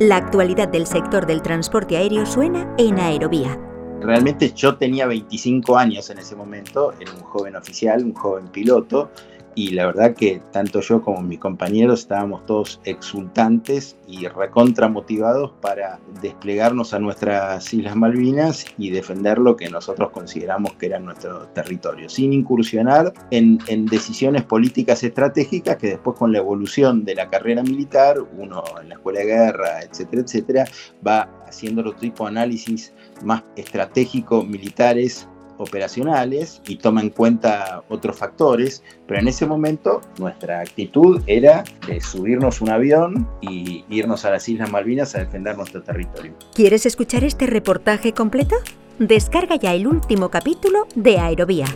La actualidad del sector del transporte aéreo suena en Aerovía. Realmente yo tenía 25 años en ese momento, era un joven oficial, un joven piloto, y la verdad que tanto yo como mis compañeros estábamos todos exultantes y recontra motivados para desplegarnos a nuestras Islas Malvinas y defender lo que nosotros consideramos que era nuestro territorio, sin incursionar en, decisiones políticas estratégicas que después con la evolución de la carrera militar, uno en la escuela de guerra, etcétera, etcétera, va haciendo otro tipo de análisis más estratégico militares operacionales y toma en cuenta otros factores, pero en ese momento nuestra actitud era de subirnos un avión y irnos a las Islas Malvinas a defender nuestro territorio. ¿Quieres escuchar este reportaje completo? Descarga ya el último capítulo de Aerovía